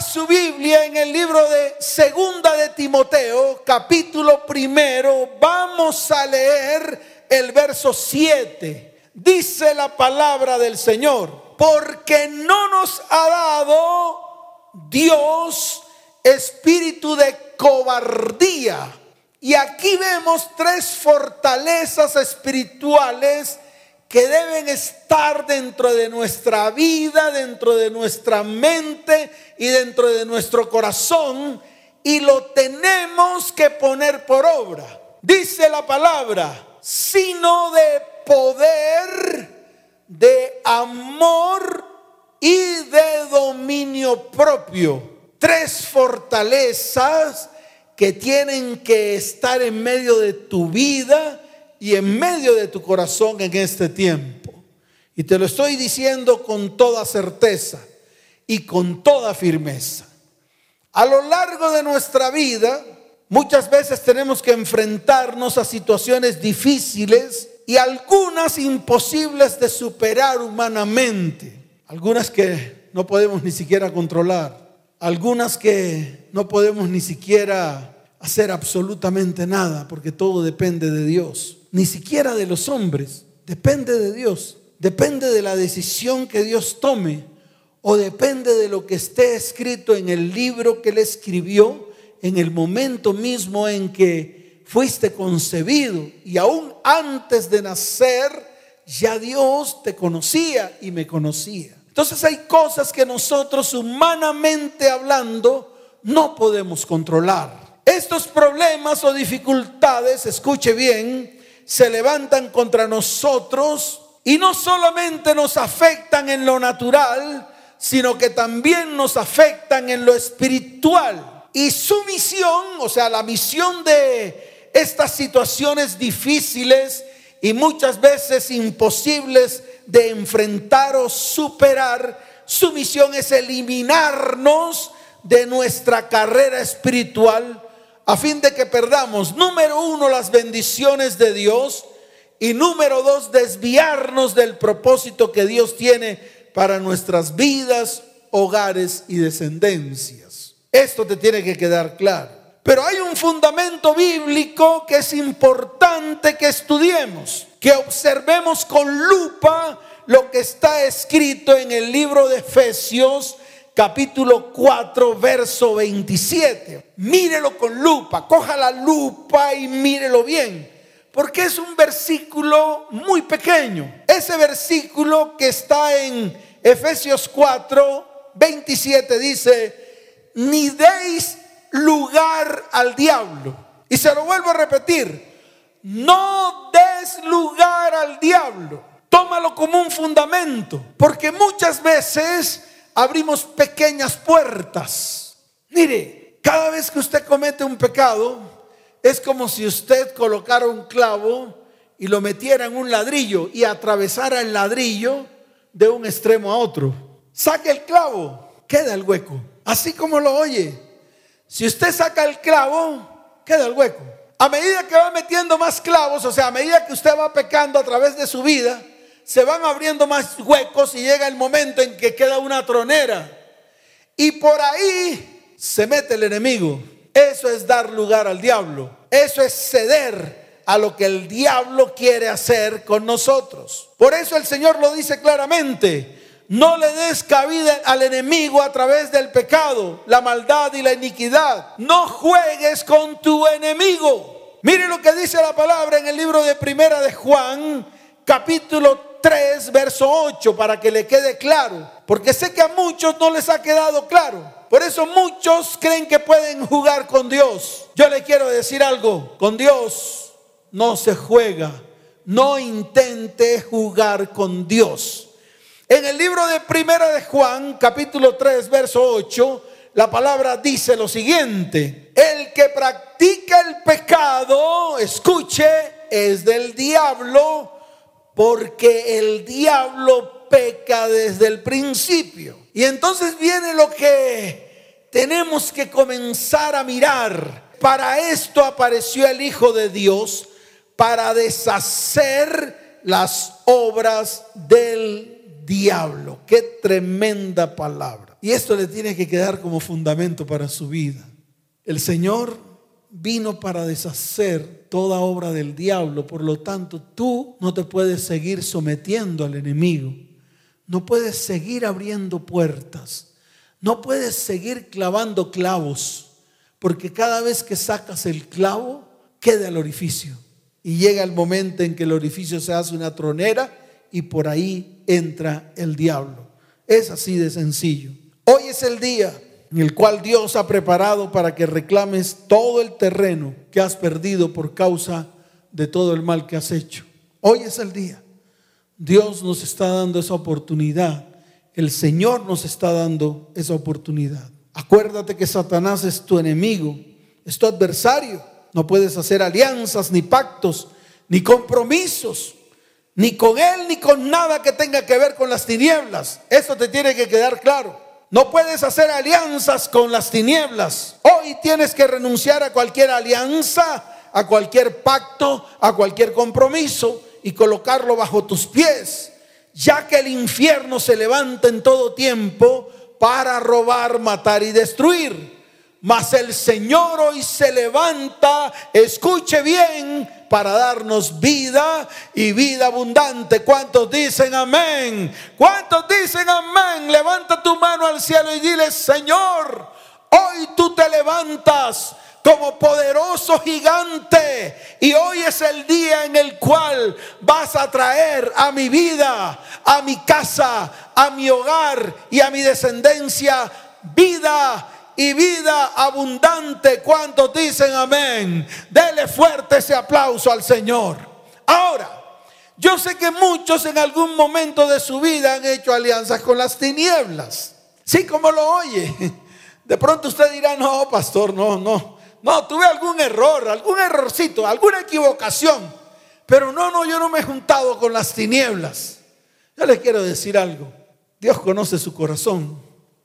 Su Biblia en el libro de Segunda de Timoteo, capítulo primero. Vamos a leer el verso 7. Dice la palabra del Señor, porque no nos ha dado Dios espíritu de cobardía. Y aquí vemos tres fortalezas espirituales que deben estar dentro de nuestra vida, dentro de nuestra mente y dentro de nuestro corazón y lo tenemos que poner por obra. Dice la palabra, sino de poder, de amor y de dominio propio. Tres fortalezas que tienen que estar en medio de tu vida y en medio de tu corazón en este tiempo. Y te lo estoy diciendo con toda certeza y con toda firmeza. A lo largo de nuestra vida, muchas veces tenemos que enfrentarnos a situaciones difíciles y algunas imposibles de superar humanamente. Algunas que no podemos ni siquiera controlar. Algunas que no podemos ni siquiera hacer absolutamente nada porque todo depende de Dios ni siquiera de los hombres, depende de Dios, depende de la decisión que Dios tome o depende de lo que esté escrito en el libro que él escribió en el momento mismo en que fuiste concebido y aún antes de nacer ya Dios te conocía y me conocía. Entonces hay cosas que nosotros humanamente hablando no podemos controlar. Estos problemas o dificultades, escuche bien, se levantan contra nosotros y no solamente nos afectan en lo natural, sino que también nos afectan en lo espiritual. Y su misión, o sea, la misión de estas situaciones difíciles y muchas veces imposibles de enfrentar o superar, su misión es eliminarnos de nuestra carrera espiritual a fin de que perdamos, número uno, las bendiciones de Dios y número dos, desviarnos del propósito que Dios tiene para nuestras vidas, hogares y descendencias. Esto te tiene que quedar claro. Pero hay un fundamento bíblico que es importante que estudiemos, que observemos con lupa lo que está escrito en el libro de Efesios capítulo 4, verso 27. Mírelo con lupa, coja la lupa y mírelo bien, porque es un versículo muy pequeño. Ese versículo que está en Efesios 4, 27 dice, ni deis lugar al diablo. Y se lo vuelvo a repetir, no des lugar al diablo. Tómalo como un fundamento, porque muchas veces abrimos pequeñas puertas. Mire, cada vez que usted comete un pecado, es como si usted colocara un clavo y lo metiera en un ladrillo y atravesara el ladrillo de un extremo a otro. Saque el clavo, queda el hueco. Así como lo oye. Si usted saca el clavo, queda el hueco. A medida que va metiendo más clavos, o sea, a medida que usted va pecando a través de su vida, se van abriendo más huecos y llega el momento en que queda una tronera. Y por ahí se mete el enemigo. Eso es dar lugar al diablo. Eso es ceder a lo que el diablo quiere hacer con nosotros. Por eso el Señor lo dice claramente. No le des cabida al enemigo a través del pecado, la maldad y la iniquidad. No juegues con tu enemigo. Mire lo que dice la palabra en el libro de Primera de Juan, capítulo 3, verso 8, para que le quede claro. Porque sé que a muchos no les ha quedado claro. Por eso muchos creen que pueden jugar con Dios. Yo le quiero decir algo, con Dios no se juega. No intente jugar con Dios. En el libro de Primera de Juan, capítulo 3, verso 8, la palabra dice lo siguiente, el que practica el pecado, escuche, es del diablo porque el diablo peca desde el principio. Y entonces viene lo que tenemos que comenzar a mirar. Para esto apareció el Hijo de Dios, para deshacer las obras del diablo. Qué tremenda palabra. Y esto le tiene que quedar como fundamento para su vida. El Señor vino para deshacer toda obra del diablo, por lo tanto tú no te puedes seguir sometiendo al enemigo, no puedes seguir abriendo puertas, no puedes seguir clavando clavos, porque cada vez que sacas el clavo, queda el orificio. Y llega el momento en que el orificio se hace una tronera y por ahí entra el diablo. Es así de sencillo. Hoy es el día el cual Dios ha preparado para que reclames todo el terreno que has perdido por causa de todo el mal que has hecho. Hoy es el día. Dios nos está dando esa oportunidad. El Señor nos está dando esa oportunidad. Acuérdate que Satanás es tu enemigo, es tu adversario. No puedes hacer alianzas, ni pactos, ni compromisos, ni con él, ni con nada que tenga que ver con las tinieblas. Eso te tiene que quedar claro. No puedes hacer alianzas con las tinieblas. Hoy tienes que renunciar a cualquier alianza, a cualquier pacto, a cualquier compromiso y colocarlo bajo tus pies, ya que el infierno se levanta en todo tiempo para robar, matar y destruir. Mas el Señor hoy se levanta, escuche bien, para darnos vida y vida abundante. ¿Cuántos dicen amén? ¿Cuántos dicen amén? Levanta tu mano al cielo y dile, Señor, hoy tú te levantas como poderoso gigante. Y hoy es el día en el cual vas a traer a mi vida, a mi casa, a mi hogar y a mi descendencia vida y vida abundante. ¿Cuántos dicen amén? Dele fuerte ese aplauso al Señor. Ahora, yo sé que muchos en algún momento de su vida han hecho alianzas con las tinieblas. Sí, como lo oye. De pronto usted dirá, no, pastor, no, no. No, tuve algún error, algún errorcito, alguna equivocación. Pero no, no, yo no me he juntado con las tinieblas. Yo le quiero decir algo. Dios conoce su corazón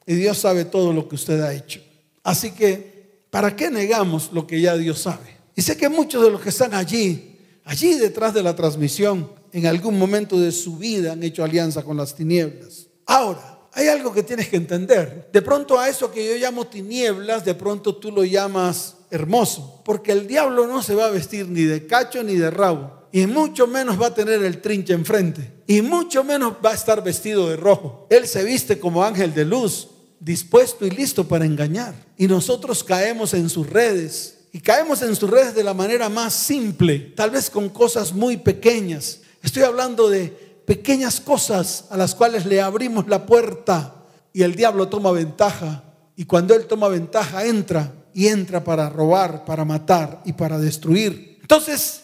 y Dios sabe todo lo que usted ha hecho. Así que, ¿para qué negamos lo que ya Dios sabe? Y sé que muchos de los que están allí, allí detrás de la transmisión, en algún momento de su vida han hecho alianza con las tinieblas. Ahora, hay algo que tienes que entender. De pronto a eso que yo llamo tinieblas, de pronto tú lo llamas hermoso, porque el diablo no se va a vestir ni de cacho ni de rabo, y mucho menos va a tener el trinche enfrente, y mucho menos va a estar vestido de rojo. Él se viste como ángel de luz, dispuesto y listo para engañar. Y nosotros caemos en sus redes. Y caemos en sus redes de la manera más simple, tal vez con cosas muy pequeñas. Estoy hablando de pequeñas cosas a las cuales le abrimos la puerta y el diablo toma ventaja. Y cuando él toma ventaja, entra y entra para robar, para matar y para destruir. Entonces,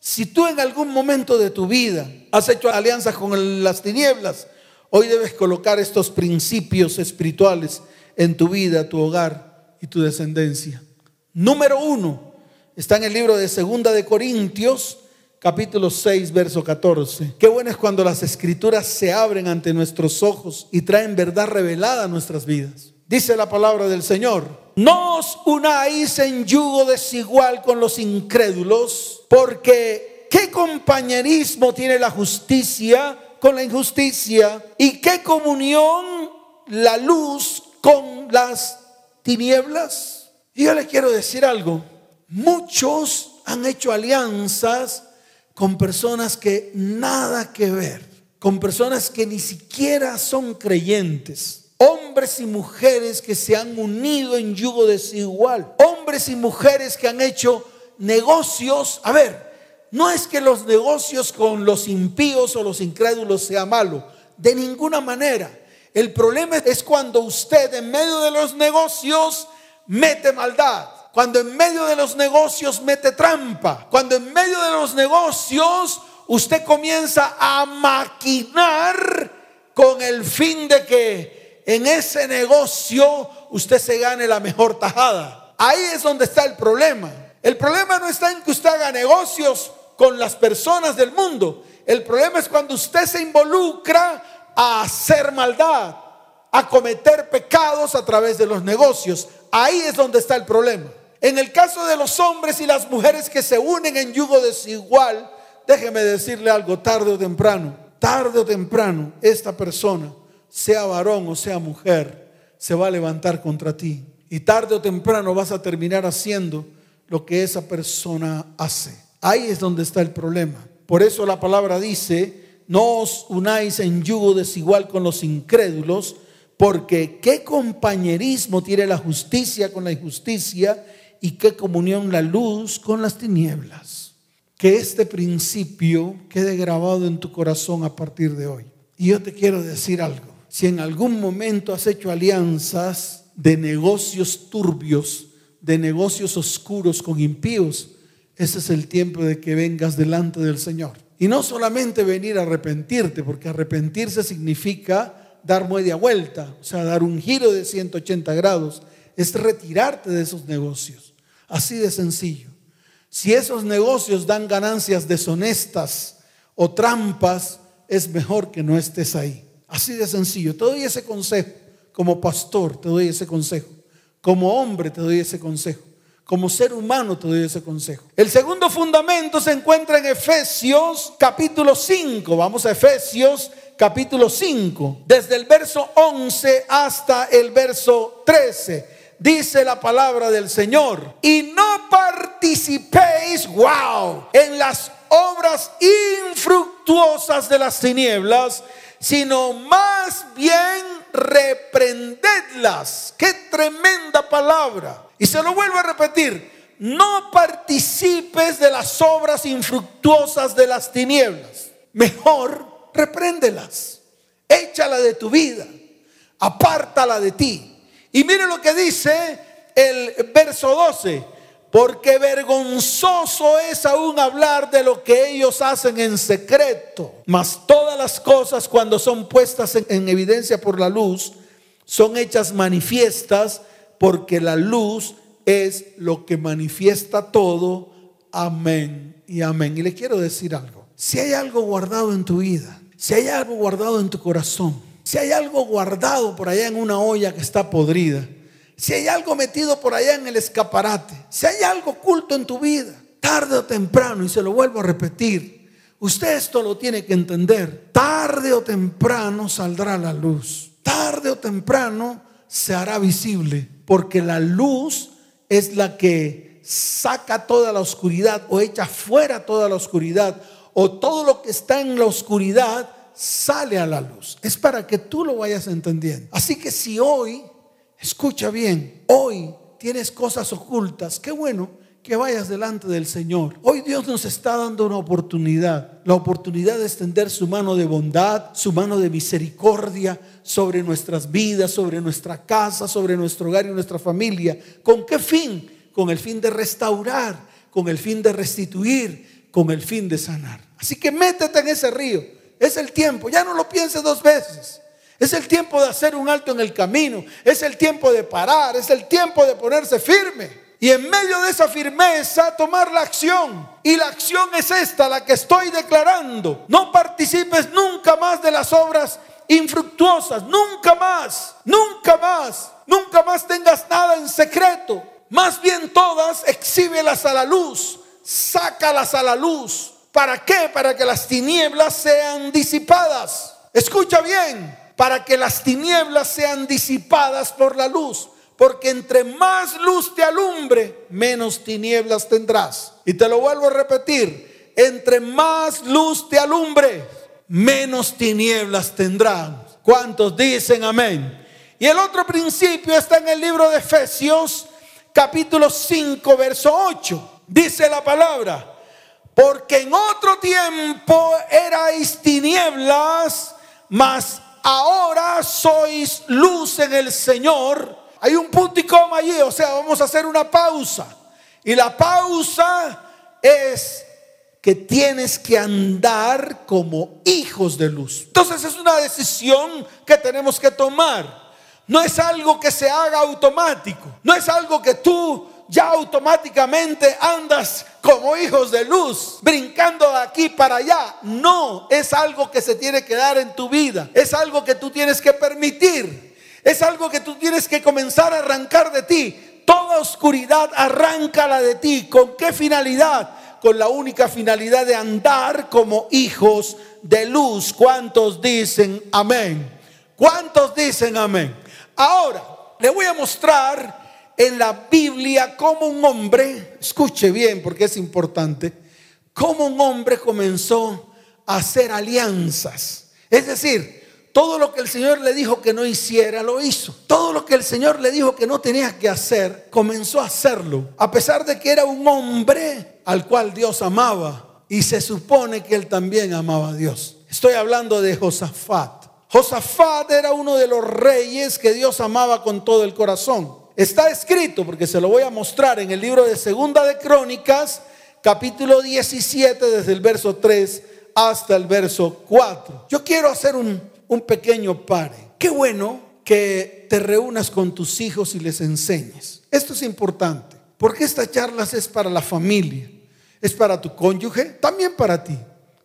si tú en algún momento de tu vida has hecho alianzas con las tinieblas, Hoy debes colocar estos principios espirituales en tu vida, tu hogar y tu descendencia. Número uno, está en el libro de Segunda de Corintios, capítulo 6, verso 14. Qué bueno es cuando las escrituras se abren ante nuestros ojos y traen verdad revelada a nuestras vidas. Dice la palabra del Señor, no os unáis en yugo desigual con los incrédulos, porque ¿qué compañerismo tiene la justicia con la injusticia y qué comunión la luz con las tinieblas. Y yo le quiero decir algo, muchos han hecho alianzas con personas que nada que ver, con personas que ni siquiera son creyentes, hombres y mujeres que se han unido en yugo desigual, hombres y mujeres que han hecho negocios, a ver, no es que los negocios con los impíos o los incrédulos sea malo, de ninguna manera. El problema es cuando usted en medio de los negocios mete maldad, cuando en medio de los negocios mete trampa, cuando en medio de los negocios usted comienza a maquinar con el fin de que en ese negocio usted se gane la mejor tajada. Ahí es donde está el problema. El problema no está en que usted haga negocios con las personas del mundo. El problema es cuando usted se involucra a hacer maldad, a cometer pecados a través de los negocios. Ahí es donde está el problema. En el caso de los hombres y las mujeres que se unen en yugo desigual, déjeme decirle algo, tarde o temprano, tarde o temprano, esta persona, sea varón o sea mujer, se va a levantar contra ti. Y tarde o temprano vas a terminar haciendo lo que esa persona hace. Ahí es donde está el problema. Por eso la palabra dice, no os unáis en yugo desigual con los incrédulos, porque qué compañerismo tiene la justicia con la injusticia y qué comunión la luz con las tinieblas. Que este principio quede grabado en tu corazón a partir de hoy. Y yo te quiero decir algo. Si en algún momento has hecho alianzas de negocios turbios, de negocios oscuros con impíos, ese es el tiempo de que vengas delante del Señor. Y no solamente venir a arrepentirte, porque arrepentirse significa dar media vuelta, o sea, dar un giro de 180 grados, es retirarte de esos negocios. Así de sencillo. Si esos negocios dan ganancias deshonestas o trampas, es mejor que no estés ahí. Así de sencillo. Te doy ese consejo. Como pastor te doy ese consejo. Como hombre te doy ese consejo. Como ser humano te doy ese consejo. El segundo fundamento se encuentra en Efesios capítulo 5. Vamos a Efesios capítulo 5. Desde el verso 11 hasta el verso 13 dice la palabra del Señor. Y no participéis, wow, en las obras infructuosas de las tinieblas, sino más bien reprendedlas. Qué tremenda palabra. Y se lo vuelvo a repetir, no participes de las obras infructuosas de las tinieblas. Mejor repréndelas. Échala de tu vida. Apártala de ti. Y mire lo que dice el verso 12. Porque vergonzoso es aún hablar de lo que ellos hacen en secreto. Mas todas las cosas cuando son puestas en, evidencia por la luz, son hechas manifiestas porque la luz es lo que manifiesta todo. Amén y amén. Y le quiero decir algo. Si hay algo guardado en tu vida, si hay algo guardado en tu corazón, si hay algo guardado por allá en una olla que está podrida, si hay algo metido por allá en el escaparate, si hay algo oculto en tu vida, tarde o temprano, y se lo vuelvo a repetir, usted esto lo tiene que entender, tarde o temprano saldrá la luz, tarde o temprano se hará visible, porque la luz es la que saca toda la oscuridad o echa fuera toda la oscuridad o todo lo que está en la oscuridad sale a la luz. Es para que tú lo vayas entendiendo. Así que si hoy Escucha bien, hoy tienes cosas ocultas, qué bueno que vayas delante del Señor. Hoy Dios nos está dando una oportunidad, la oportunidad de extender su mano de bondad, su mano de misericordia sobre nuestras vidas, sobre nuestra casa, sobre nuestro hogar y nuestra familia. ¿Con qué fin? Con el fin de restaurar, con el fin de restituir, con el fin de sanar. Así que métete en ese río. Es el tiempo, ya no lo pienses dos veces. Es el tiempo de hacer un alto en el camino. Es el tiempo de parar. Es el tiempo de ponerse firme. Y en medio de esa firmeza tomar la acción. Y la acción es esta, la que estoy declarando. No participes nunca más de las obras infructuosas. Nunca más. Nunca más. Nunca más tengas nada en secreto. Más bien todas exhíbelas a la luz. Sácalas a la luz. ¿Para qué? Para que las tinieblas sean disipadas. Escucha bien para que las tinieblas sean disipadas por la luz. Porque entre más luz te alumbre, menos tinieblas tendrás. Y te lo vuelvo a repetir, entre más luz te alumbre, menos tinieblas tendrás. ¿Cuántos dicen amén? Y el otro principio está en el libro de Efesios, capítulo 5, verso 8. Dice la palabra, porque en otro tiempo erais tinieblas, mas ahora sois luz en el Señor. Hay un punto y coma allí, o sea, vamos a hacer una pausa. Y la pausa es que tienes que andar como hijos de luz. Entonces es una decisión que tenemos que tomar. No es algo que se haga automático. No es algo que tú ya automáticamente andas como hijos de luz, brincando de aquí para allá. No, es algo que se tiene que dar en tu vida. Es algo que tú tienes que permitir. Es algo que tú tienes que comenzar a arrancar de ti. Toda oscuridad arráncala de ti. ¿Con qué finalidad? Con la única finalidad de andar como hijos de luz. ¿Cuántos dicen amén? ¿Cuántos dicen amén? Ahora, Le voy a mostrar en la Biblia cómo un hombre, escuche bien porque es importante, cómo un hombre comenzó a hacer alianzas. Es decir, todo lo que el Señor le dijo que no hiciera, lo hizo. Todo lo que el Señor le dijo que no tenía que hacer, comenzó a hacerlo. A pesar de que era un hombre al cual Dios amaba. Y se supone que él también amaba a Dios. Estoy hablando de Josafat. Josafat era uno de los reyes que Dios amaba con todo el corazón. Está escrito, porque se lo voy a mostrar en el libro de Segunda de Crónicas, capítulo 17, desde el verso 3 hasta el verso 4. Yo quiero hacer un, un pequeño pare. Qué bueno que te reúnas con tus hijos y les enseñes. Esto es importante, porque esta charla es para la familia, es para tu cónyuge, también para ti,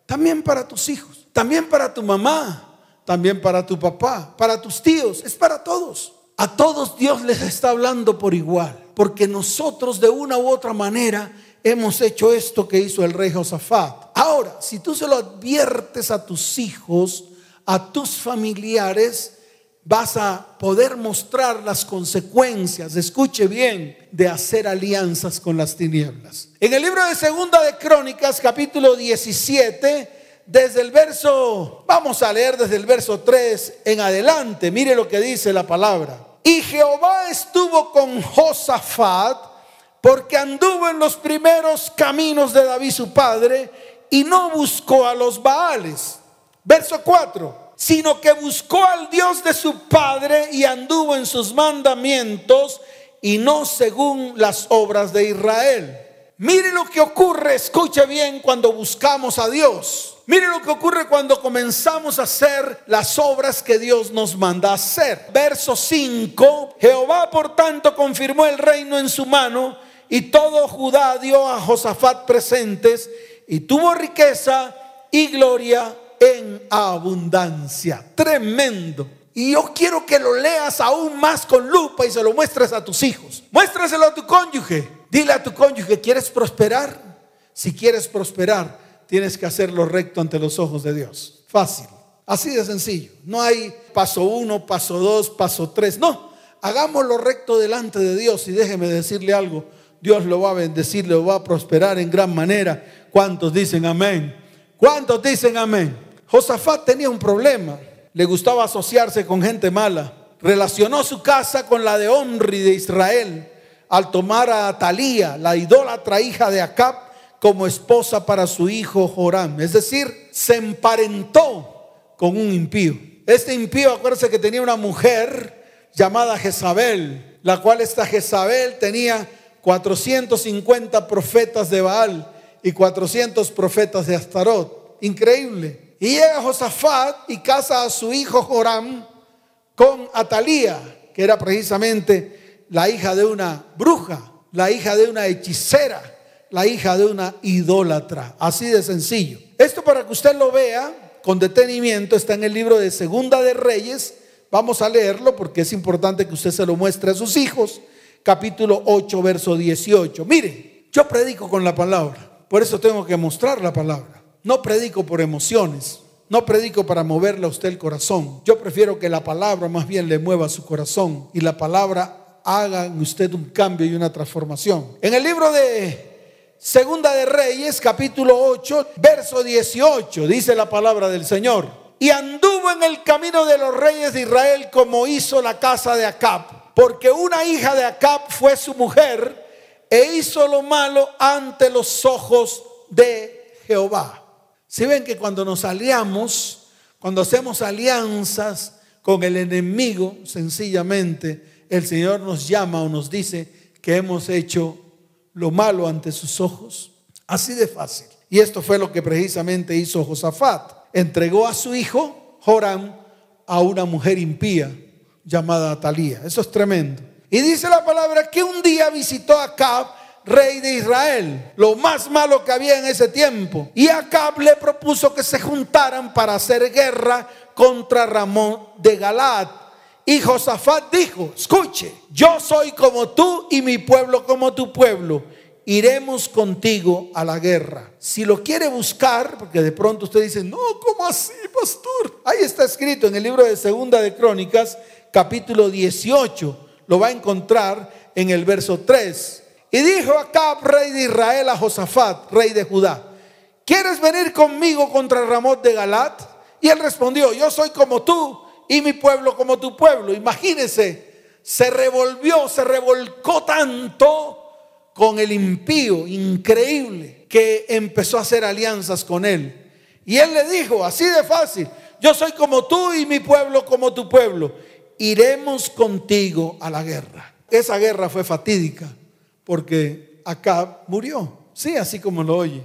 también para tus hijos, también para tu mamá, también para tu papá, para tus tíos, es para todos. A todos Dios les está hablando por igual, porque nosotros de una u otra manera hemos hecho esto que hizo el rey Josafat. Ahora, si tú se lo adviertes a tus hijos, a tus familiares, vas a poder mostrar las consecuencias, escuche bien, de hacer alianzas con las tinieblas. En el libro de Segunda de Crónicas, capítulo 17, desde el verso, vamos a leer desde el verso 3 en adelante, mire lo que dice la palabra. Y Jehová estuvo con Josafat, porque anduvo en los primeros caminos de David su padre y no buscó a los Baales. Verso 4, sino que buscó al Dios de su padre y anduvo en sus mandamientos y no según las obras de Israel. Mire lo que ocurre, escuche bien, cuando buscamos a Dios. Mire lo que ocurre cuando comenzamos a hacer las obras que Dios nos manda hacer. Verso 5, Jehová por tanto confirmó el reino en su mano y todo Judá dio a Josafat presentes y tuvo riqueza y gloria en abundancia. Tremendo. Y yo quiero que lo leas aún más con lupa y se lo muestres a tus hijos. Muéstraselo a tu cónyuge. Dile a tu cónyuge, ¿quieres prosperar? Si quieres prosperar, tienes que hacerlo recto ante los ojos de Dios. Fácil. Así de sencillo. No hay paso uno, paso dos, paso tres. No, hagámoslo recto delante de Dios y déjeme decirle algo. Dios lo va a bendecir, lo va a prosperar en gran manera. ¿Cuántos dicen amén? ¿Cuántos dicen amén? Josafat tenía un problema. Le gustaba asociarse con gente mala. Relacionó su casa con la de Omri de Israel al tomar a Atalía, la idólatra hija de Acab, como esposa para su hijo Joram. Es decir, se emparentó con un impío. Este impío, acuérdense que tenía una mujer llamada Jezabel, la cual esta Jezabel tenía 450 profetas de Baal y 400 profetas de Astarot. Increíble. Y llega Josafat y casa a su hijo Joram con Atalía, que era precisamente la hija de una bruja, la hija de una hechicera, la hija de una idólatra. Así de sencillo. Esto para que usted lo vea con detenimiento está en el libro de Segunda de Reyes. Vamos a leerlo porque es importante que usted se lo muestre a sus hijos capítulo 8, verso 18. Mire, yo predico con la palabra, por eso tengo que mostrar la palabra. No predico por emociones, no predico para moverle a usted el corazón. Yo prefiero que la palabra más bien le mueva su corazón y la palabra haga en usted un cambio y una transformación. En el libro de Segunda de Reyes, capítulo 8, verso 18, dice la palabra del Señor. Y anduvo en el camino de los reyes de Israel como hizo la casa de Acab porque una hija de Acab fue su mujer e hizo lo malo ante los ojos de Jehová. Si ven que cuando nos aliamos, cuando hacemos alianzas con el enemigo, sencillamente el Señor nos llama o nos dice que hemos hecho lo malo ante sus ojos. Así de fácil. Y esto fue lo que precisamente hizo Josafat. Entregó a su hijo, Joram, a una mujer impía llamada Atalía. Eso es tremendo. Y dice la palabra que un día visitó a Acab, rey de Israel, lo más malo que había en ese tiempo. Y Acab le propuso que se juntaran para hacer guerra contra Ramón de Galad. Y Josafat dijo, escuche, yo soy como tú y mi pueblo como tu pueblo. Iremos contigo a la guerra. Si lo quiere buscar, porque de pronto usted dice, no, ¿cómo así, pastor? Ahí está escrito en el libro de Segunda de Crónicas, capítulo 18. lo va a encontrar en el verso 3. Y dijo Acab, rey de Israel, a Josafat, rey de Judá, ¿quieres venir conmigo contra Ramot de Galat? Y él respondió, yo soy como tú y mi pueblo como tu pueblo. Imagínense, se revolvió, se revolcó tanto con el impío, increíble, que empezó a hacer alianzas con él. Y él le dijo, así de fácil, yo soy como tú y mi pueblo como tu pueblo. Iremos contigo a la guerra. Esa guerra fue fatídica porque Acab murió. Sí, así como lo oye.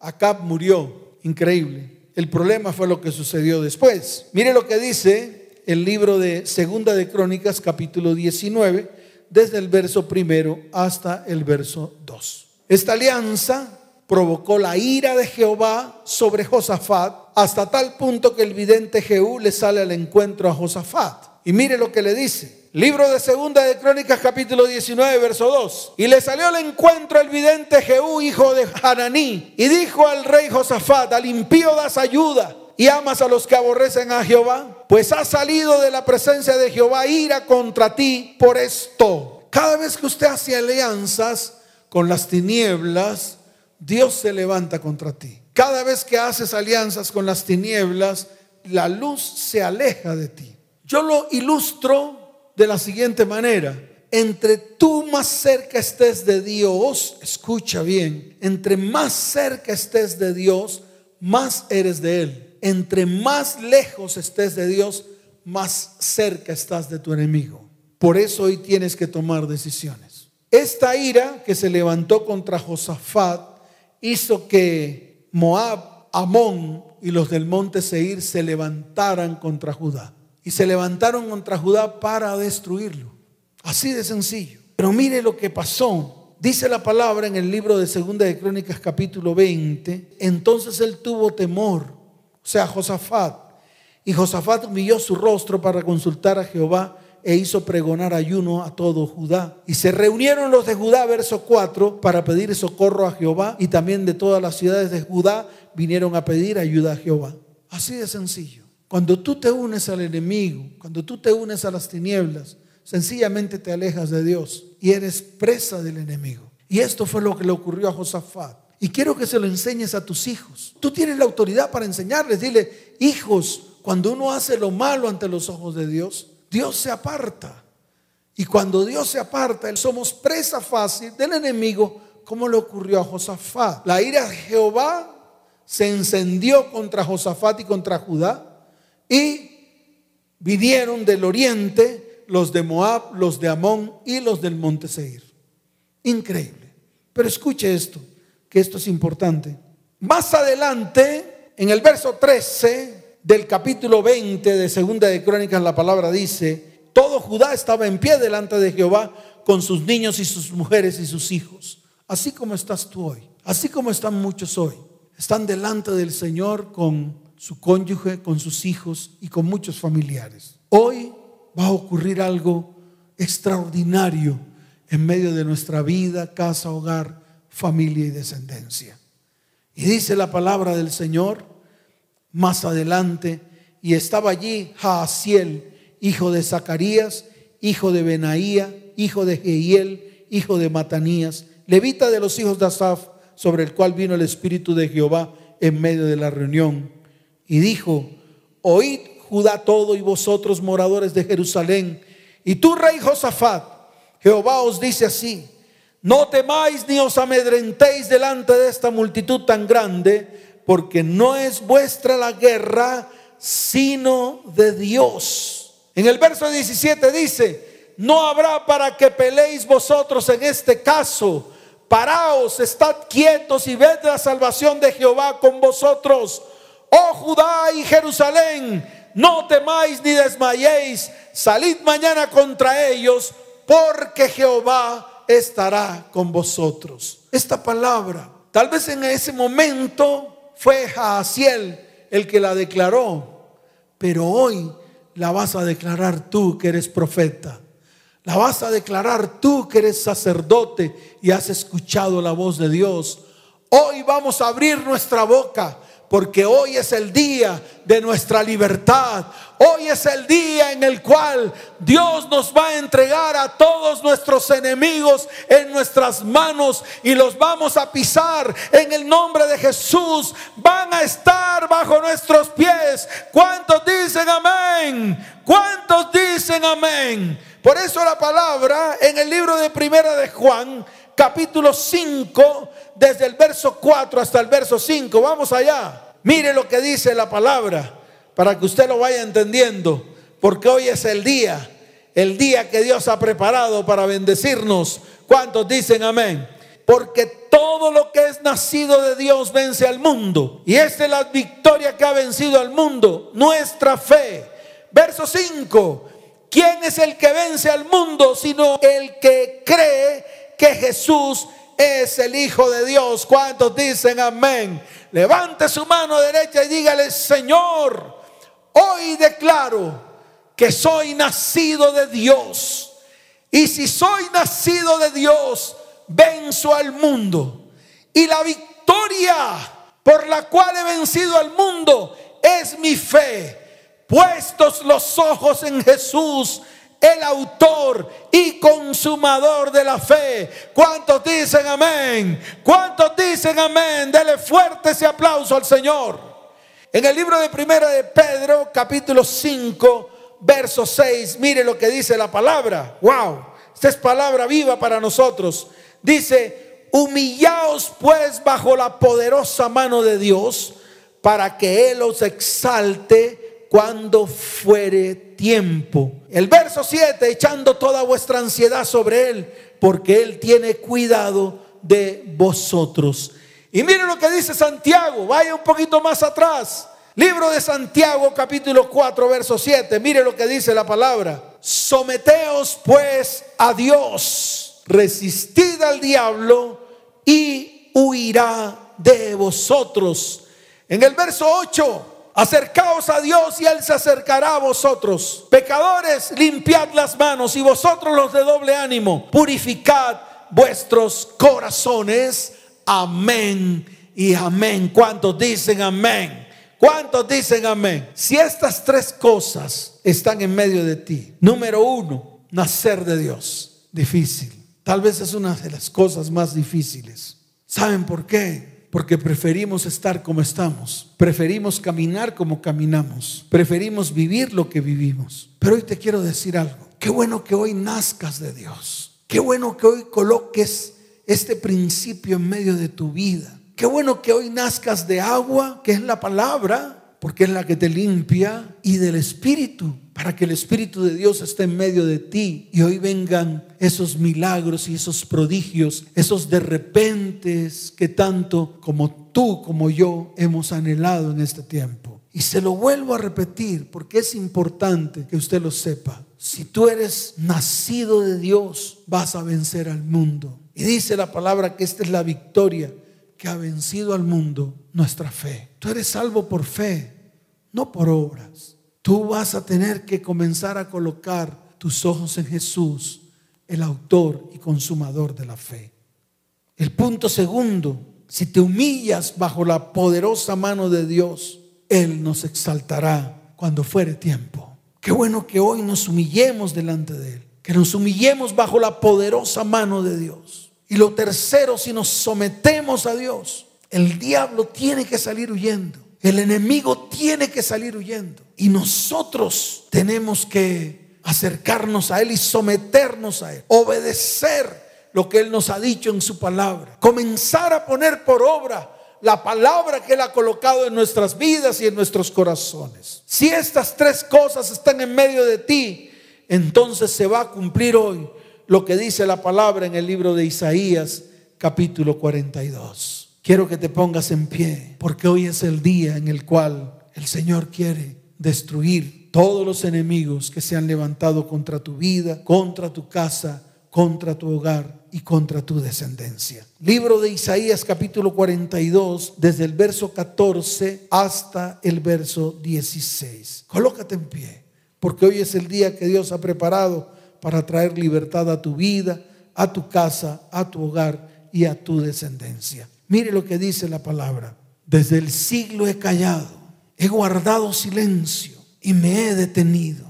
Acab murió. Increíble. El problema fue lo que sucedió después. Mire lo que dice el libro de Segunda de Crónicas, capítulo 19, desde el verso primero hasta el verso 2. Esta alianza provocó la ira de Jehová sobre Josafat hasta tal punto que el vidente Jehú le sale al encuentro a Josafat. Y mire lo que le dice. Libro de Segunda de Crónicas capítulo 19 verso 2. Y le salió al encuentro el vidente Jehú, hijo de Hananí, y dijo al rey Josafat, al impío das ayuda y amas a los que aborrecen a Jehová, pues ha salido de la presencia de Jehová ira contra ti por esto. Cada vez que usted hace alianzas con las tinieblas, Dios se levanta contra ti. Cada vez que haces alianzas con las tinieblas, la luz se aleja de ti. Yo lo ilustro de la siguiente manera. Entre tú más cerca estés de Dios, escucha bien, entre más cerca estés de Dios, más eres de Él. Entre más lejos estés de Dios, más cerca estás de tu enemigo. Por eso hoy tienes que tomar decisiones. Esta ira que se levantó contra Josafat hizo que Moab, Amón y los del monte Seir se levantaran contra Judá. Y se levantaron contra Judá para destruirlo. Así de sencillo. Pero mire lo que pasó. Dice la palabra en el libro de Segunda de Crónicas capítulo 20. Entonces él tuvo temor, o sea, Josafat. Y Josafat humilló su rostro para consultar a Jehová e hizo pregonar ayuno a todo Judá. Y se reunieron los de Judá, verso 4, para pedir socorro a Jehová y también de todas las ciudades de Judá vinieron a pedir ayuda a Jehová. Así de sencillo. Cuando tú te unes al enemigo, cuando tú te unes a las tinieblas, sencillamente te alejas de Dios y eres presa del enemigo. Y esto fue lo que le ocurrió a Josafat. Y quiero que se lo enseñes a tus hijos. Tú tienes la autoridad para enseñarles. Dile, hijos, cuando uno hace lo malo ante los ojos de Dios, Dios se aparta. Y cuando Dios se aparta, somos presa fácil del enemigo, como le ocurrió a Josafat. La ira de Jehová se encendió contra Josafat y contra Judá. Y vinieron del oriente los de Moab, los de Amón y los del monte Seir. Increíble. Pero escuche esto, que esto es importante. Más adelante, en el verso 13, del capítulo 20 de Segunda de Crónicas la palabra dice, todo Judá estaba en pie delante de Jehová con sus niños y sus mujeres y sus hijos. Así como estás tú hoy, así como están muchos hoy. Están delante del Señor con su cónyuge, con sus hijos y con muchos familiares. Hoy va a ocurrir algo extraordinario en medio de nuestra vida, casa, hogar, familia y descendencia. Y dice la palabra del Señor más adelante, y estaba allí Jaasiel, hijo de Zacarías, hijo de Benaía, hijo de Jehiel, hijo de Matanías, levita de los hijos de Asaf, sobre el cual vino el Espíritu de Jehová en medio de la reunión. Y dijo, oíd Judá todo y vosotros moradores de Jerusalén, y tú rey Josafat, Jehová os dice así, no temáis ni os amedrentéis delante de esta multitud tan grande, porque no es vuestra la guerra, sino de Dios. En el verso 17 dice, no habrá para que peleéis vosotros en este caso. Paraos, estad quietos y ved la salvación de Jehová con vosotros. Oh Judá y Jerusalén, no temáis ni desmayéis. Salid mañana contra ellos, porque Jehová estará con vosotros. Esta palabra, tal vez en ese momento fue Jaasiel el que la declaró, pero hoy la vas a declarar tú que eres profeta. La vas a declarar tú que eres sacerdote y has escuchado la voz de Dios. Hoy vamos a abrir nuestra boca porque hoy es el día de nuestra libertad. Hoy es el día en el cual Dios nos va a entregar a todos nuestros enemigos en nuestras manos y los vamos a pisar en el nombre de Jesús. Van a estar bajo nuestros pies. ¿Cuántos dicen amén? ¿Cuántos dicen amén? Por eso la palabra en el libro de Primera de Juan, capítulo 5, desde el verso 4 hasta el verso 5. Vamos allá. Mire lo que dice la palabra para que usted lo vaya entendiendo, porque hoy es el día, el día que Dios ha preparado para bendecirnos. ¿Cuántos dicen amén? Porque todo lo que es nacido de Dios vence al mundo. Y esta es la victoria que ha vencido al mundo, nuestra fe. Verso 5. ¿Quién es el que vence al mundo sino el que cree que Jesús es el Hijo de Dios? ¿Cuántos dicen amén? levante su mano derecha y dígale, Señor, hoy declaro que soy nacido de Dios. Y si soy nacido de Dios, venzo al mundo. Y la victoria por la cual he vencido al mundo es mi fe. Puestos los ojos en Jesús, el autor y consumador de la fe. ¿Cuántos dicen amén? ¿Cuántos dicen amén? Dele fuerte ese aplauso al Señor. En el libro de Primera de Pedro, capítulo 5, verso 6, mire lo que dice la palabra. Wow, esta es palabra viva para nosotros. Dice, humillaos pues bajo la poderosa mano de Dios para que Él os exalte cuando fuere tiempo. El verso 7, echando toda vuestra ansiedad sobre Él, porque Él tiene cuidado de vosotros. Y mire lo que dice Santiago, vaya un poquito más atrás. Libro de Santiago capítulo 4, verso 7, mire lo que dice la palabra. Someteos pues a Dios, resistid al diablo y huirá de vosotros. En el verso 8, Acercaos a Dios y Él se acercará a vosotros. Pecadores, limpiad las manos y vosotros los de doble ánimo, purificad vuestros corazones. Amén y amén. ¿Cuántos dicen amén? ¿Cuántos dicen amén? Si estas tres cosas están en medio de ti, número uno, nacer de Dios, difícil. Tal vez es una de las cosas más difíciles. ¿Saben por qué? Porque preferimos estar como estamos, preferimos caminar como caminamos, preferimos vivir lo que vivimos. Pero hoy te quiero decir algo, qué bueno que hoy nazcas de Dios, qué bueno que hoy coloques este principio en medio de tu vida, qué bueno que hoy nazcas de agua, que es la palabra, porque es la que te limpia, y del Espíritu, para que el Espíritu de Dios esté en medio de ti y hoy vengan esos milagros y esos prodigios, esos de repentes que tanto como tú, como yo, hemos anhelado en este tiempo. Y se lo vuelvo a repetir porque es importante que usted lo sepa. Si tú eres nacido de Dios, vas a vencer al mundo. Y dice la palabra que esta es la victoria que ha vencido al mundo, nuestra fe. Tú eres salvo por fe, no por obras. Tú vas a tener que comenzar a colocar tus ojos en Jesús, el autor y consumador de la fe. El punto segundo, si te humillas bajo la poderosa mano de Dios, Él nos exaltará cuando fuere tiempo. Qué bueno que hoy nos humillemos delante de Él, que nos humillemos bajo la poderosa mano de Dios. Y lo tercero, si nos sometemos a Dios, el diablo tiene que salir huyendo. El enemigo tiene que salir huyendo. Y nosotros tenemos que acercarnos a Él y someternos a Él. Obedecer lo que Él nos ha dicho en su palabra. Comenzar a poner por obra la palabra que Él ha colocado en nuestras vidas y en nuestros corazones. Si estas tres cosas están en medio de ti, entonces se va a cumplir hoy lo que dice la palabra en el libro de Isaías capítulo 42. Quiero que te pongas en pie, porque hoy es el día en el cual el Señor quiere destruir todos los enemigos que se han levantado contra tu vida, contra tu casa, contra tu hogar y contra tu descendencia. Libro de Isaías capítulo 42, desde el verso 14 hasta el verso 16. Colócate en pie, porque hoy es el día que Dios ha preparado para traer libertad a tu vida, a tu casa, a tu hogar y a tu descendencia. Mire lo que dice la palabra. Desde el siglo he callado, he guardado silencio y me he detenido.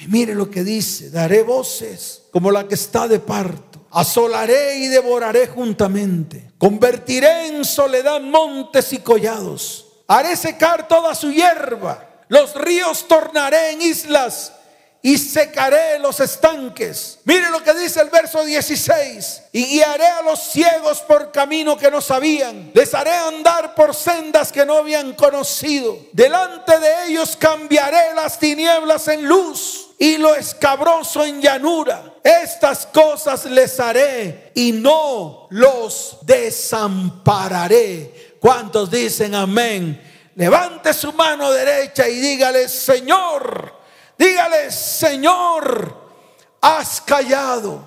Y mire lo que dice, daré voces como la que está de parto. Asolaré y devoraré juntamente. Convertiré en soledad montes y collados. Haré secar toda su hierba. Los ríos tornaré en islas y secaré los estanques. Mire lo que dice el verso 16. Y guiaré a los ciegos por camino que no sabían. Les haré andar por sendas que no habían conocido. Delante de ellos cambiaré las tinieblas en luz y lo escabroso en llanura. Estas cosas les haré y no los desampararé. ¿Cuántos dicen amén? Levante su mano derecha y dígale, Señor, Dígale, Señor, has callado.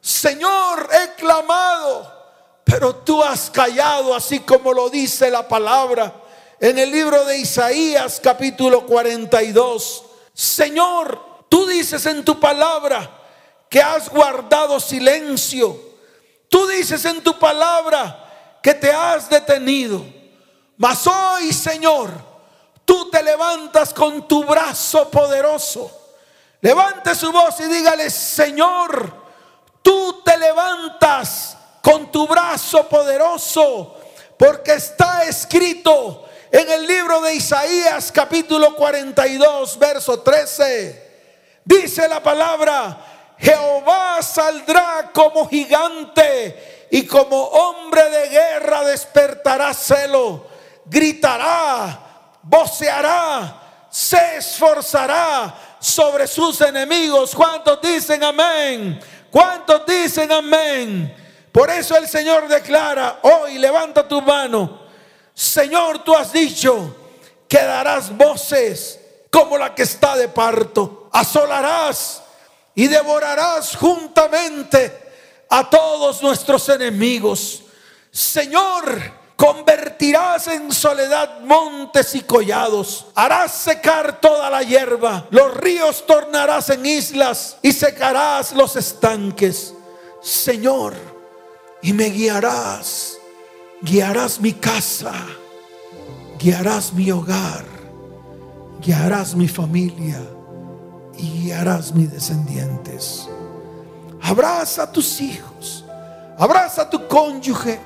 Señor, he clamado, pero tú has callado, así como lo dice la palabra en el libro de Isaías capítulo 42. Señor, tú dices en tu palabra que has guardado silencio. Tú dices en tu palabra que te has detenido. Mas hoy, Señor, tú te levantas con tu brazo poderoso. Levante su voz y dígale, Señor, tú te levantas con tu brazo poderoso, porque está escrito en el libro de Isaías capítulo 42, verso 13. Dice la palabra, Jehová saldrá como gigante y como hombre de guerra despertará celo, gritará voceará, se esforzará sobre sus enemigos. ¿Cuántos dicen amén? ¿Cuántos dicen amén? Por eso el Señor declara, hoy levanta tu mano. Señor, tú has dicho que darás voces como la que está de parto. Asolarás y devorarás juntamente a todos nuestros enemigos. Señor, Convertirás en soledad montes y collados. Harás secar toda la hierba. Los ríos tornarás en islas y secarás los estanques. Señor, y me guiarás. Guiarás mi casa. Guiarás mi hogar. Guiarás mi familia. Y guiarás mis descendientes. Abraza a tus hijos. Abraza a tu cónyuge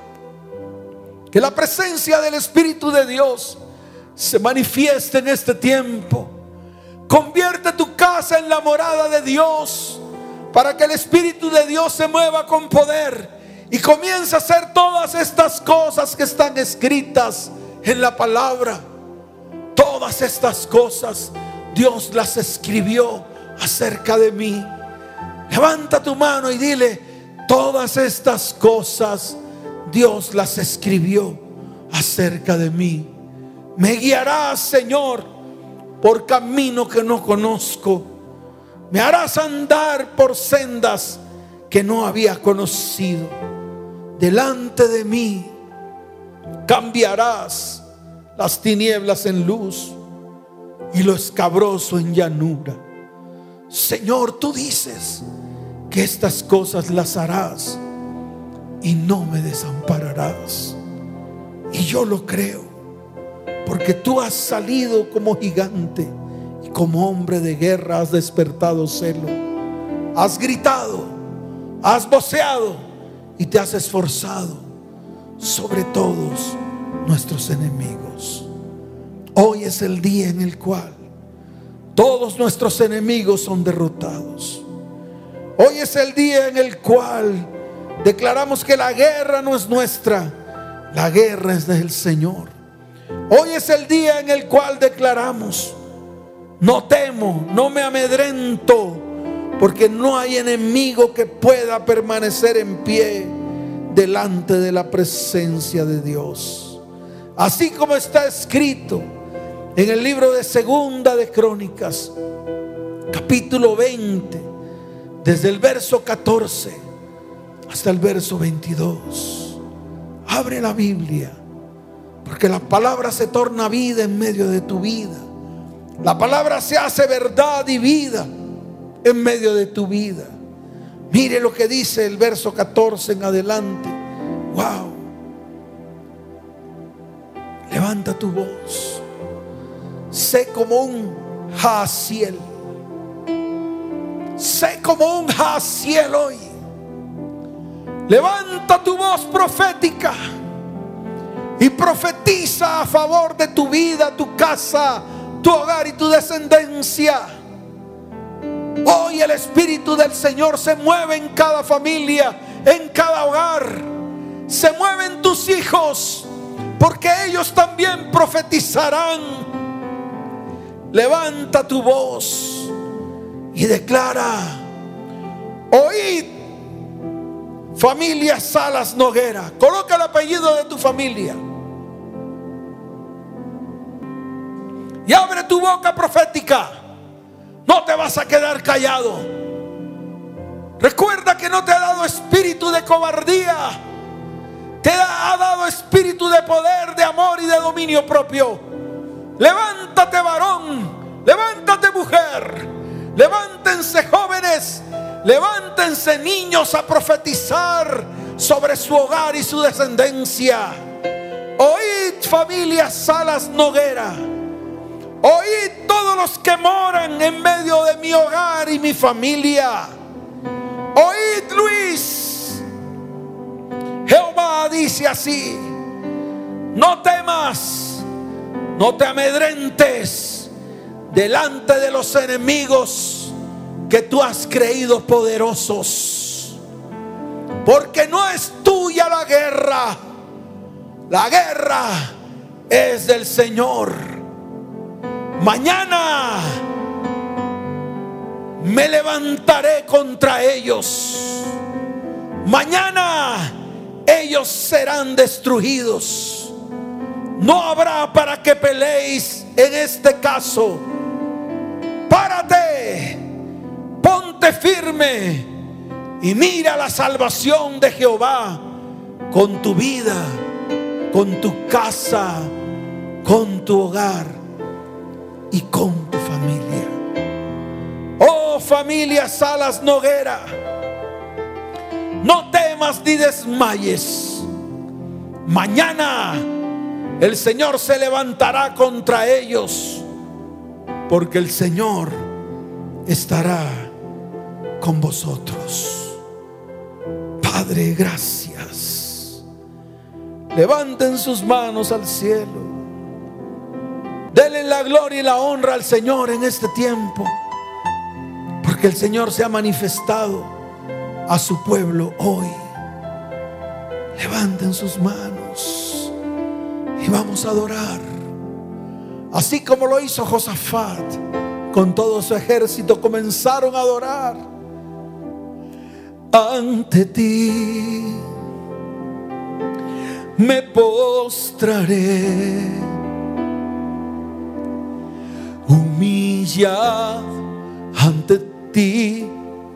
que la presencia del Espíritu de Dios se manifieste en este tiempo. Convierte tu casa en la morada de Dios para que el Espíritu de Dios se mueva con poder y comience a hacer todas estas cosas que están escritas en la palabra. Todas estas cosas Dios las escribió acerca de mí. Levanta tu mano y dile, todas estas cosas Dios las escribió acerca de mí. Me guiarás, Señor, por camino que no conozco. Me harás andar por sendas que no había conocido. Delante de mí cambiarás las tinieblas en luz y lo escabroso en llanura. Señor, tú dices que estas cosas las harás y no me desampararás. Y yo lo creo, porque tú has salido como gigante y como hombre de guerra has despertado celo. Has gritado, has voceado y te has esforzado sobre todos nuestros enemigos. Hoy es el día en el cual todos nuestros enemigos son derrotados. Hoy es el día en el cual Declaramos que la guerra no es nuestra, la guerra es del Señor. Hoy es el día en el cual declaramos, no temo, no me amedrento, porque no hay enemigo que pueda permanecer en pie delante de la presencia de Dios. Así como está escrito en el libro de Segunda de Crónicas, capítulo 20, desde el verso 14 hasta el verso 22. Abre la Biblia, porque la palabra se torna vida en medio de tu vida. La palabra se hace verdad y vida en medio de tu vida. Mire lo que dice el verso 14 en adelante. Wow. Levanta tu voz. Sé como un jaciel. Sé como un jaciel hoy. Levanta tu voz profética y profetiza a favor de tu vida, tu casa, tu hogar y tu descendencia. Hoy el Espíritu del Señor se mueve en cada familia, en cada hogar. Se mueven tus hijos, porque ellos también profetizarán. Levanta tu voz y declara, oíd familia Salas Noguera, coloca el apellido de tu familia. Y abre tu boca profética. No te vas a quedar callado. Recuerda que no te ha dado espíritu de cobardía. Te ha dado espíritu de poder, de amor y de dominio propio. Levántate varón. Levántate mujer. Levántense jóvenes. Levántense niños a profetizar sobre su hogar y su descendencia. Oíd familia Salas Noguera Oíd todos los que moran en medio de mi hogar y mi familia. Oíd Luis. Jehová dice así. No temas, no te amedrentes delante de los enemigos que tú has creído poderosos. Porque no es tuya la guerra. La guerra es del Señor. Mañana me levantaré contra ellos. Mañana ellos serán destruidos. No habrá para que peleéis en este caso. Párate, ponte firme y mira la salvación de Jehová con tu vida, con tu casa, con tu hogar y con tu familia. Oh familia Salas Noguera, no temas ni desmayes. Mañana el Señor se levantará contra ellos, porque el Señor estará con vosotros. Padre, gracias. Levanten sus manos al cielo. Denle la gloria y la honra al Señor en este tiempo. Porque el Señor se ha manifestado a su pueblo hoy. Levanten sus manos y vamos a adorar. Así como lo hizo Josafat con todo su ejército, comenzaron a adorar ante ti. Me postraré humillad ante ti,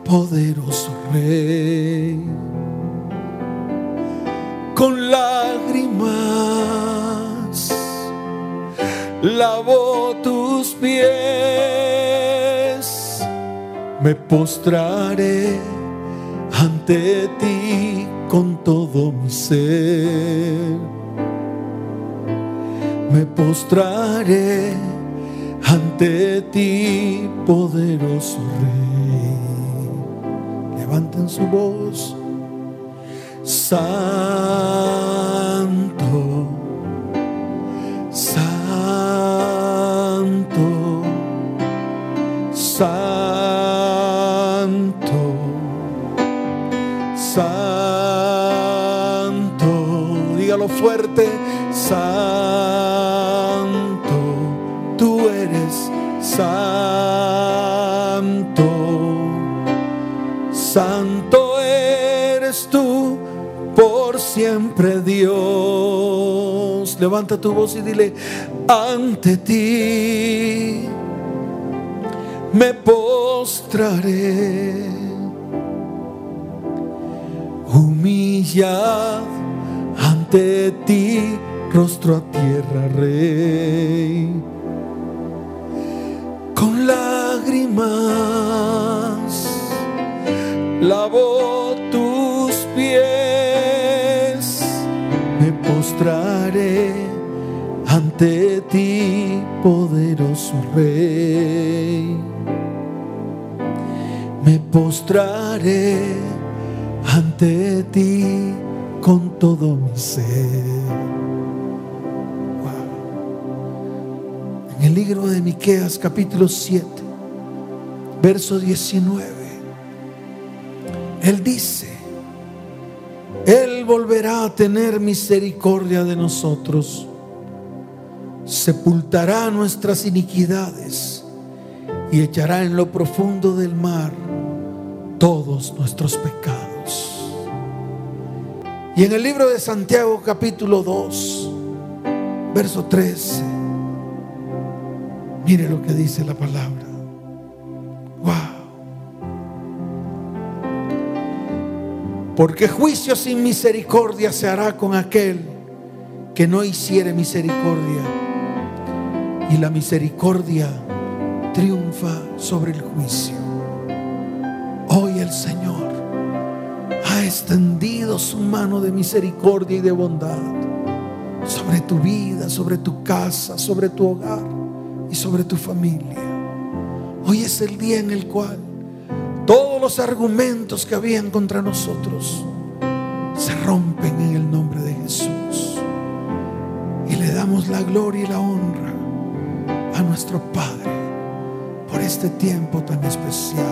poderoso Rey. Con lágrimas lavo tus pies, me postraré ante ti con todo mi ser. Me postraré ante ti, poderoso Rey. Levanten su voz. Santo, fuerte. Santo, tú eres santo. Santo eres tú por siempre Dios. Levanta tu voz y dile, ante ti me postraré. Humillad ante ti, rostro a tierra, Rey. Con lágrimas lavo tus pies, me postraré ante ti, poderoso Rey. Me postraré ante ti con todo mi ser. En el libro de Miqueas, capítulo 7, verso 19, Él dice, Él volverá a tener misericordia de nosotros, sepultará nuestras iniquidades y echará en lo profundo del mar todos nuestros pecados. Y en el libro de Santiago capítulo 2, verso 13, mire lo que dice la palabra. Wow. Porque juicio sin misericordia se hará con aquel que no hiciere misericordia. Y la misericordia triunfa sobre el juicio. Hoy el Señor extendido su mano de misericordia y de bondad sobre tu vida, sobre tu casa, sobre tu hogar y sobre tu familia. Hoy es el día en el cual todos los argumentos que habían contra nosotros se rompen en el nombre de Jesús. Y le damos la gloria y la honra a nuestro Padre por este tiempo tan especial.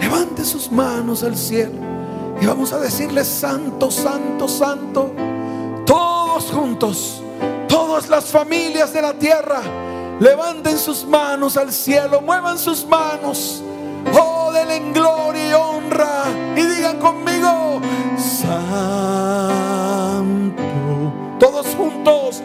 Levante sus manos al cielo y vamos a decirle, Santo, Santo, Santo, todos juntos, todas las familias de la tierra, levanten sus manos al cielo, muevan sus manos, oh, en gloria y honra y digan conmigo, Santo, todos juntos,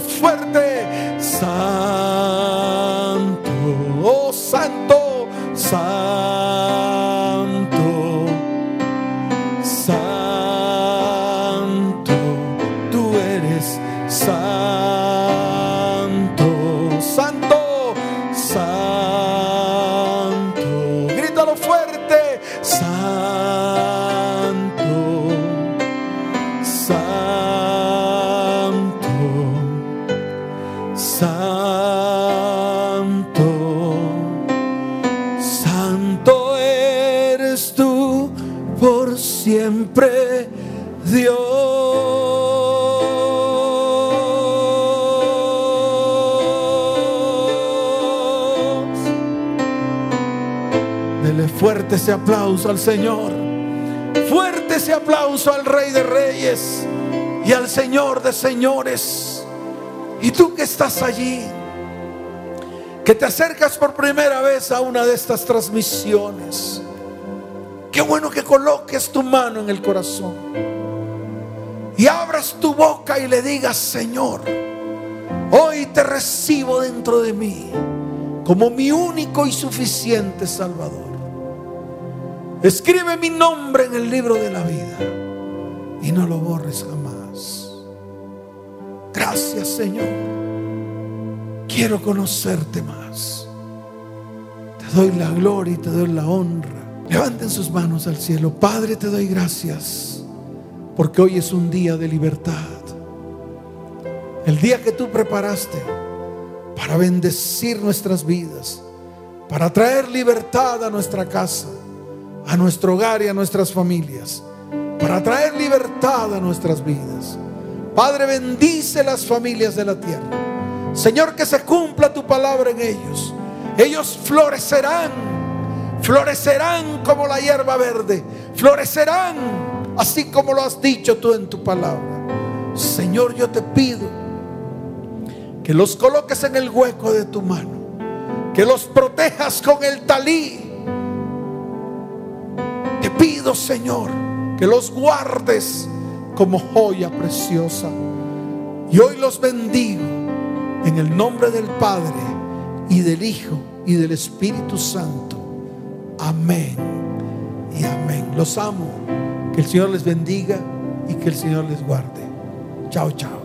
fuerte, aplauso al Señor. Fuerte ese aplauso al Rey de Reyes y al Señor de Señores. Y tú que estás allí, que te acercas por primera vez a una de estas transmisiones. Qué bueno que coloques tu mano en el corazón y abras tu boca y le digas, Señor, hoy te recibo dentro de mí como mi único y suficiente Salvador. Escribe mi nombre en el libro de la vida y no lo borres jamás. Gracias Señor. Quiero conocerte más. Te doy la gloria y te doy la honra. Levanten sus manos al cielo. Padre, te doy gracias porque hoy es un día de libertad. El día que tú preparaste para bendecir nuestras vidas, para traer libertad a nuestra casa, a nuestro hogar y a nuestras familias, para traer libertad a nuestras vidas. Padre, bendice las familias de la tierra. Señor, que se cumpla tu palabra en ellos. Ellos florecerán, florecerán como la hierba verde, florecerán así como lo has dicho tú en tu palabra. Señor, yo te pido que los coloques en el hueco de tu mano, que los protejas con el talí. Señor, que los guardes como joya preciosa. Y hoy los bendigo en el nombre del Padre y del Hijo y del Espíritu Santo. Amén y amén. Los amo. Que el Señor les bendiga y que el Señor les guarde. Chao, chao.